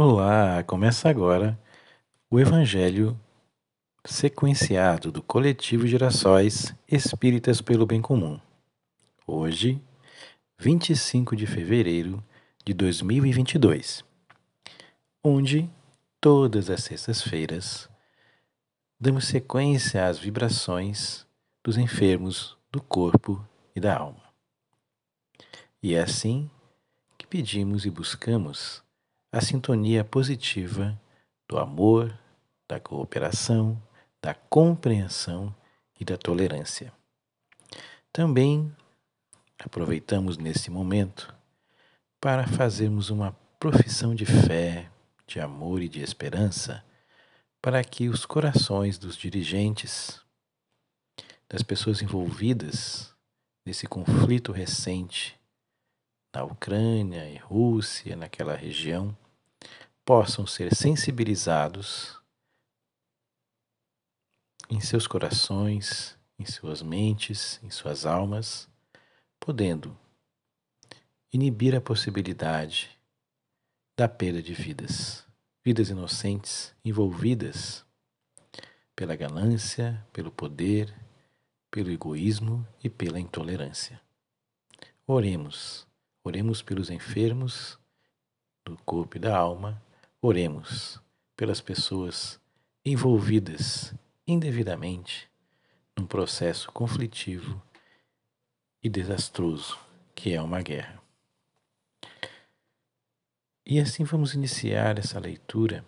Olá, começa agora o Evangelho sequenciado do Coletivo Gerações Espíritas pelo Bem Comum. Hoje, 25 de fevereiro de 2022, onde todas as sextas-feiras damos sequência às vibrações dos enfermos do corpo e da alma. E é assim que pedimos e buscamos a sintonia positiva do amor, da cooperação, da compreensão e da tolerância. Também aproveitamos nesse momento para fazermos uma profissão de fé, de amor e de esperança para que os corações dos dirigentes, das pessoas envolvidas nesse conflito recente Ucrânia e Rússia, naquela região, possam ser sensibilizados em seus corações, em suas mentes, em suas almas, podendo inibir a possibilidade da perda de vidas, vidas inocentes envolvidas pela ganância, pelo poder, pelo egoísmo e pela intolerância. Oremos Oremos pelos enfermos do corpo e da alma. Oremos pelas pessoas envolvidas indevidamente num processo conflitivo e desastroso que é uma guerra. E assim vamos iniciar essa leitura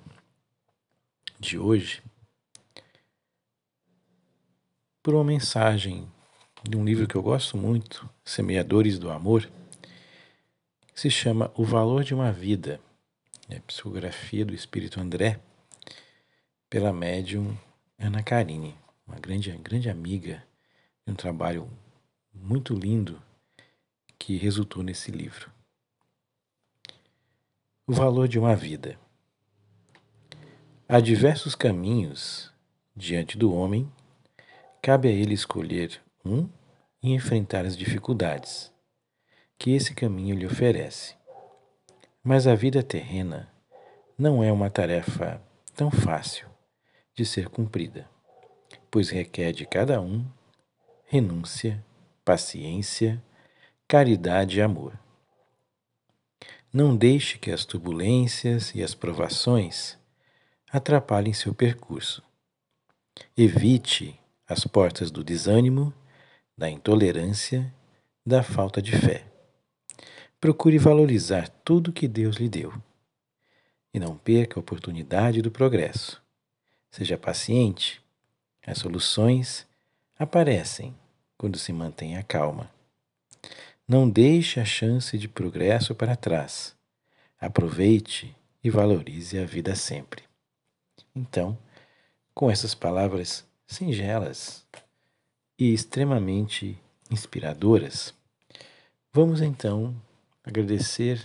de hoje por uma mensagem de um livro que eu gosto muito, Semeadores do Amor se chama O Valor de uma Vida, é psicografia do Espírito André, pela médium Ana Karine, uma grande, grande amiga, de um trabalho muito lindo que resultou nesse livro. O valor de uma vida. Há diversos caminhos diante do homem, cabe a ele escolher um e enfrentar as dificuldades que esse caminho lhe oferece. Mas a vida terrena não é uma tarefa tão fácil de ser cumprida, pois requer de cada um renúncia, paciência, caridade e amor. Não deixe que as turbulências e as provações atrapalhem seu percurso. Evite as portas do desânimo, da intolerância, da falta de fé. Procure valorizar tudo que Deus lhe deu. E não perca a oportunidade do progresso. Seja paciente. As soluções aparecem quando se mantém a calma. Não deixe a chance de progresso para trás. Aproveite e valorize a vida sempre. Então, com essas palavras singelas e extremamente inspiradoras, vamos então agradecer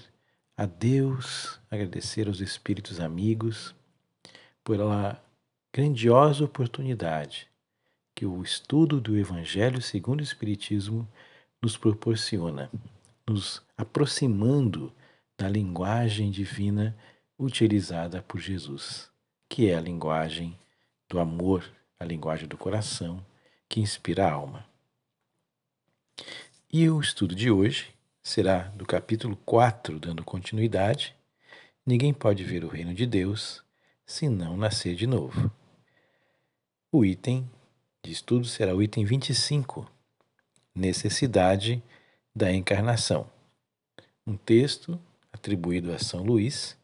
a Deus, agradecer aos espíritos amigos pela grandiosa oportunidade que o estudo do Evangelho segundo o Espiritismo nos proporciona, nos aproximando da linguagem divina utilizada por Jesus, que é a linguagem do amor, a linguagem do coração que inspira a alma. E o estudo de hoje será do capítulo 4, dando continuidade. Ninguém pode ver o reino de Deus se não nascer de novo. O item de estudo será o item 25, Necessidade da Encarnação. Um texto atribuído a São Luís,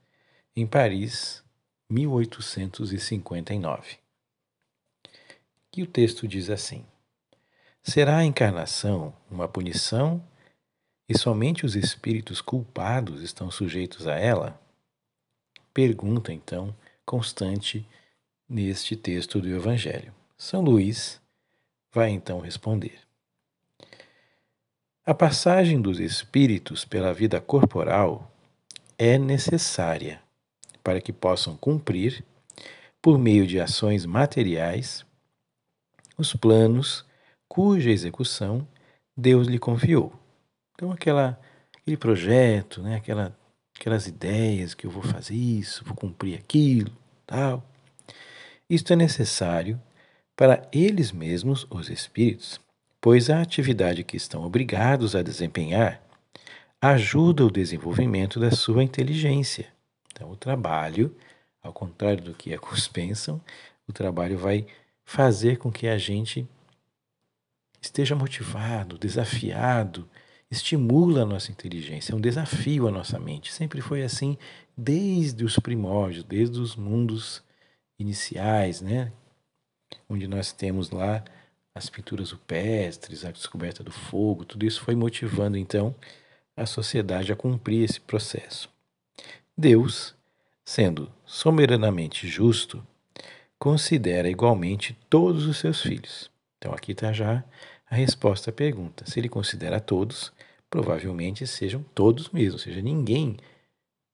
em Paris, 1859. E o texto diz assim: Será a encarnação uma punição e somente os espíritos culpados estão sujeitos a ela? Pergunta, então, constante neste texto do Evangelho. São Luís vai então responder. A passagem dos espíritos pela vida corporal é necessária para que possam cumprir, por meio de ações materiais, os planos cuja execução Deus lhe confiou. Então, aquela, aquele projeto, né, aquela aquelas ideias que eu vou fazer isso, vou cumprir aquilo, tal. Isto é necessário para eles mesmos, os espíritos, pois a atividade que estão obrigados a desempenhar ajuda o desenvolvimento da sua inteligência. Então, o trabalho, ao contrário do que alguns pensam, o trabalho vai fazer com que a gente esteja motivado, desafiado, estimula a nossa inteligência, é um desafio à nossa mente. Sempre foi assim desde os primórdios, desde os mundos iniciais, né? Onde nós temos lá as pinturas rupestres, a descoberta do fogo, tudo isso foi motivando então a sociedade a cumprir esse processo. Deus, sendo soberanamente justo, considera igualmente todos os seus filhos. Então aqui está já a resposta à pergunta. Se ele considera todos, provavelmente sejam todos mesmo, ou seja, ninguém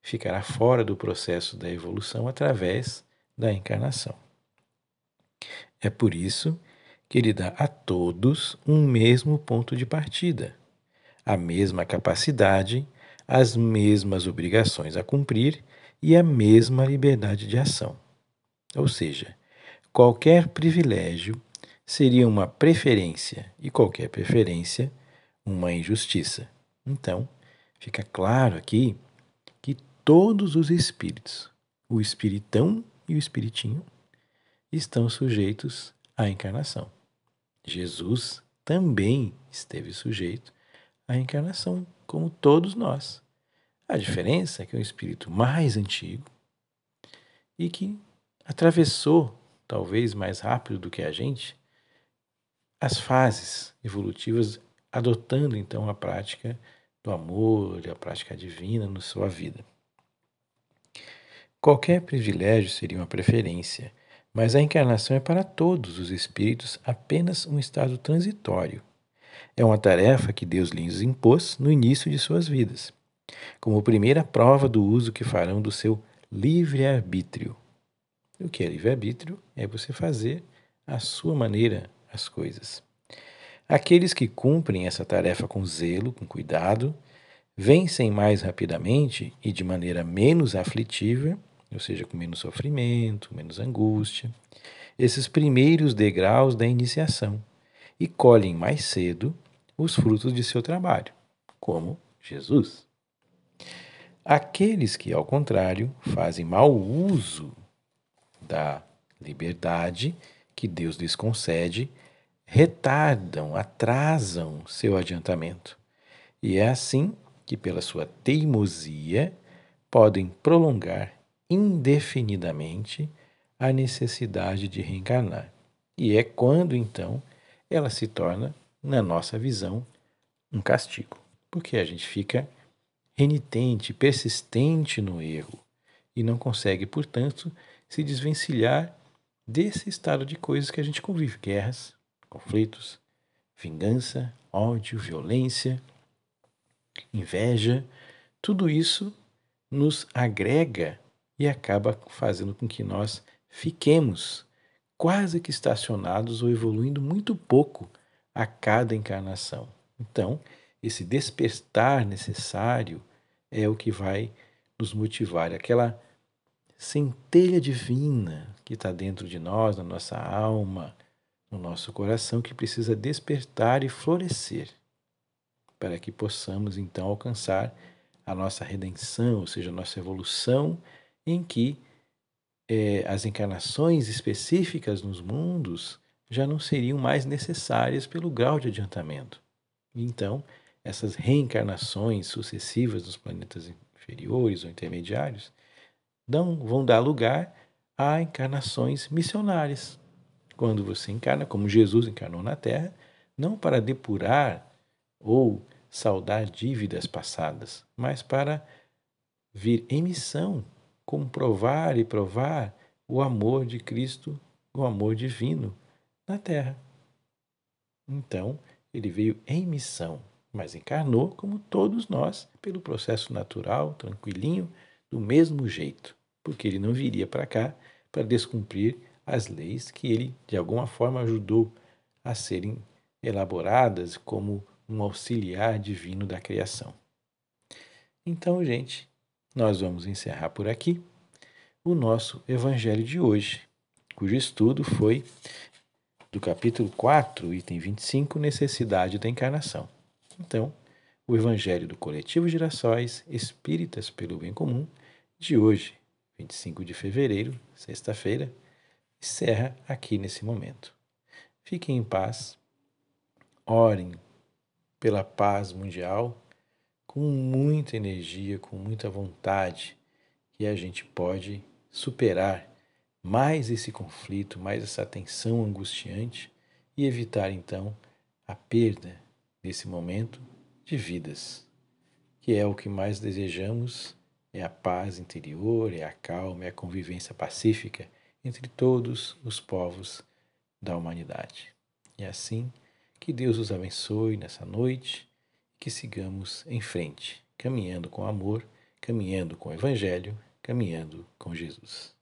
ficará fora do processo da evolução através da encarnação. É por isso que ele dá a todos um mesmo ponto de partida, a mesma capacidade, as mesmas obrigações a cumprir e a mesma liberdade de ação. Ou seja, qualquer privilégio seria uma preferência e qualquer preferência uma injustiça. Então, fica claro aqui que todos os espíritos, o espiritão e o espiritinho, estão sujeitos à encarnação. Jesus também esteve sujeito à encarnação, como todos nós. A diferença é que é um espírito mais antigo e que atravessou, talvez mais rápido do que a gente, as fases evolutivas, adotando então a prática do amor a prática divina na sua vida. Qualquer privilégio seria uma preferência mas a encarnação é para todos os espíritos apenas um estado transitório. É uma tarefa que Deus lhes impôs no início de suas vidas, como primeira prova do uso que farão do seu livre-arbítrio. O que é livre-arbítrio? É você fazer à sua maneira as coisas. Aqueles que cumprem essa tarefa com zelo, com cuidado, vencem mais rapidamente e de maneira menos aflitiva ou seja, com menos sofrimento, menos angústia, esses primeiros degraus da iniciação e colhem mais cedo os frutos de seu trabalho, como Jesus. Aqueles que, ao contrário, fazem mau uso da liberdade que Deus lhes concede, retardam, atrasam seu adiantamento. E é assim que, pela sua teimosia, podem prolongar indefinidamente a necessidade de reencarnar. E é quando então ela se torna, na nossa visão, um castigo, porque a gente fica renitente, persistente no erro e não consegue, portanto, se desvencilhar desse estado de coisas que a gente convive: guerras, conflitos, vingança, ódio, violência, inveja. Tudo isso nos agrega e acaba fazendo com que nós fiquemos quase que estacionados ou evoluindo muito pouco a cada encarnação. Então, esse despertar necessário é o que vai nos motivar, aquela centelha divina que está dentro de nós, na nossa alma, no nosso coração, que precisa despertar e florescer, para que possamos então alcançar a nossa redenção, ou seja, a nossa evolução em que é, as encarnações específicas nos mundos já não seriam mais necessárias pelo grau de adiantamento. Então, essas reencarnações sucessivas nos planetas inferiores ou intermediários dão, vão dar lugar a encarnações missionárias. Quando você encarna, como Jesus encarnou na Terra, não para depurar ou saldar dívidas passadas, mas para vir em missão comprovar e provar o amor de Cristo, o amor divino na terra. Então, ele veio em missão, mas encarnou como todos nós, pelo processo natural, tranquilinho, do mesmo jeito, porque ele não viria para cá para descumprir as leis que ele, de alguma forma, ajudou a serem elaboradas como um auxiliar divino da criação. Então, gente, nós vamos encerrar por aqui o nosso Evangelho de hoje, cujo estudo foi do capítulo 4, item 25, Necessidade da Encarnação. Então, o Evangelho do Coletivo Girassóis Espíritas pelo Bem Comum, de hoje, 25 de fevereiro, sexta-feira, encerra aqui nesse momento. Fiquem em paz, orem pela paz mundial com muita energia, com muita vontade, que a gente pode superar mais esse conflito, mais essa tensão angustiante e evitar então a perda nesse momento de vidas, que é o que mais desejamos, é a paz interior, é a calma, é a convivência pacífica entre todos os povos da humanidade. E assim, que Deus os abençoe nessa noite, que sigamos em frente, caminhando com amor, caminhando com o Evangelho, caminhando com Jesus.